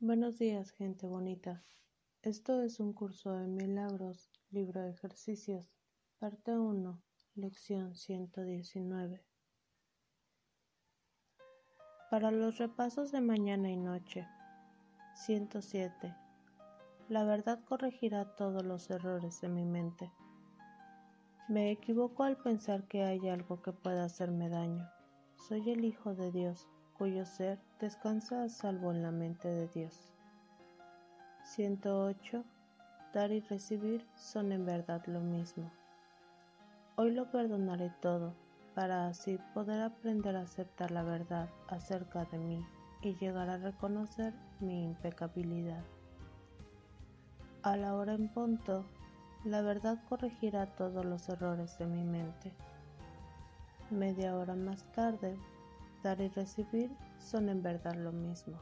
Buenos días, gente bonita. Esto es un curso de milagros, libro de ejercicios, parte 1, lección 119. Para los repasos de mañana y noche. 107. La verdad corregirá todos los errores de mi mente. Me equivoco al pensar que hay algo que pueda hacerme daño. Soy el Hijo de Dios cuyo ser descansa a salvo en la mente de Dios. 108. Dar y recibir son en verdad lo mismo. Hoy lo perdonaré todo, para así poder aprender a aceptar la verdad acerca de mí y llegar a reconocer mi impecabilidad. A la hora en punto, la verdad corregirá todos los errores de mi mente. Media hora más tarde, Dar y recibir son en verdad lo mismo.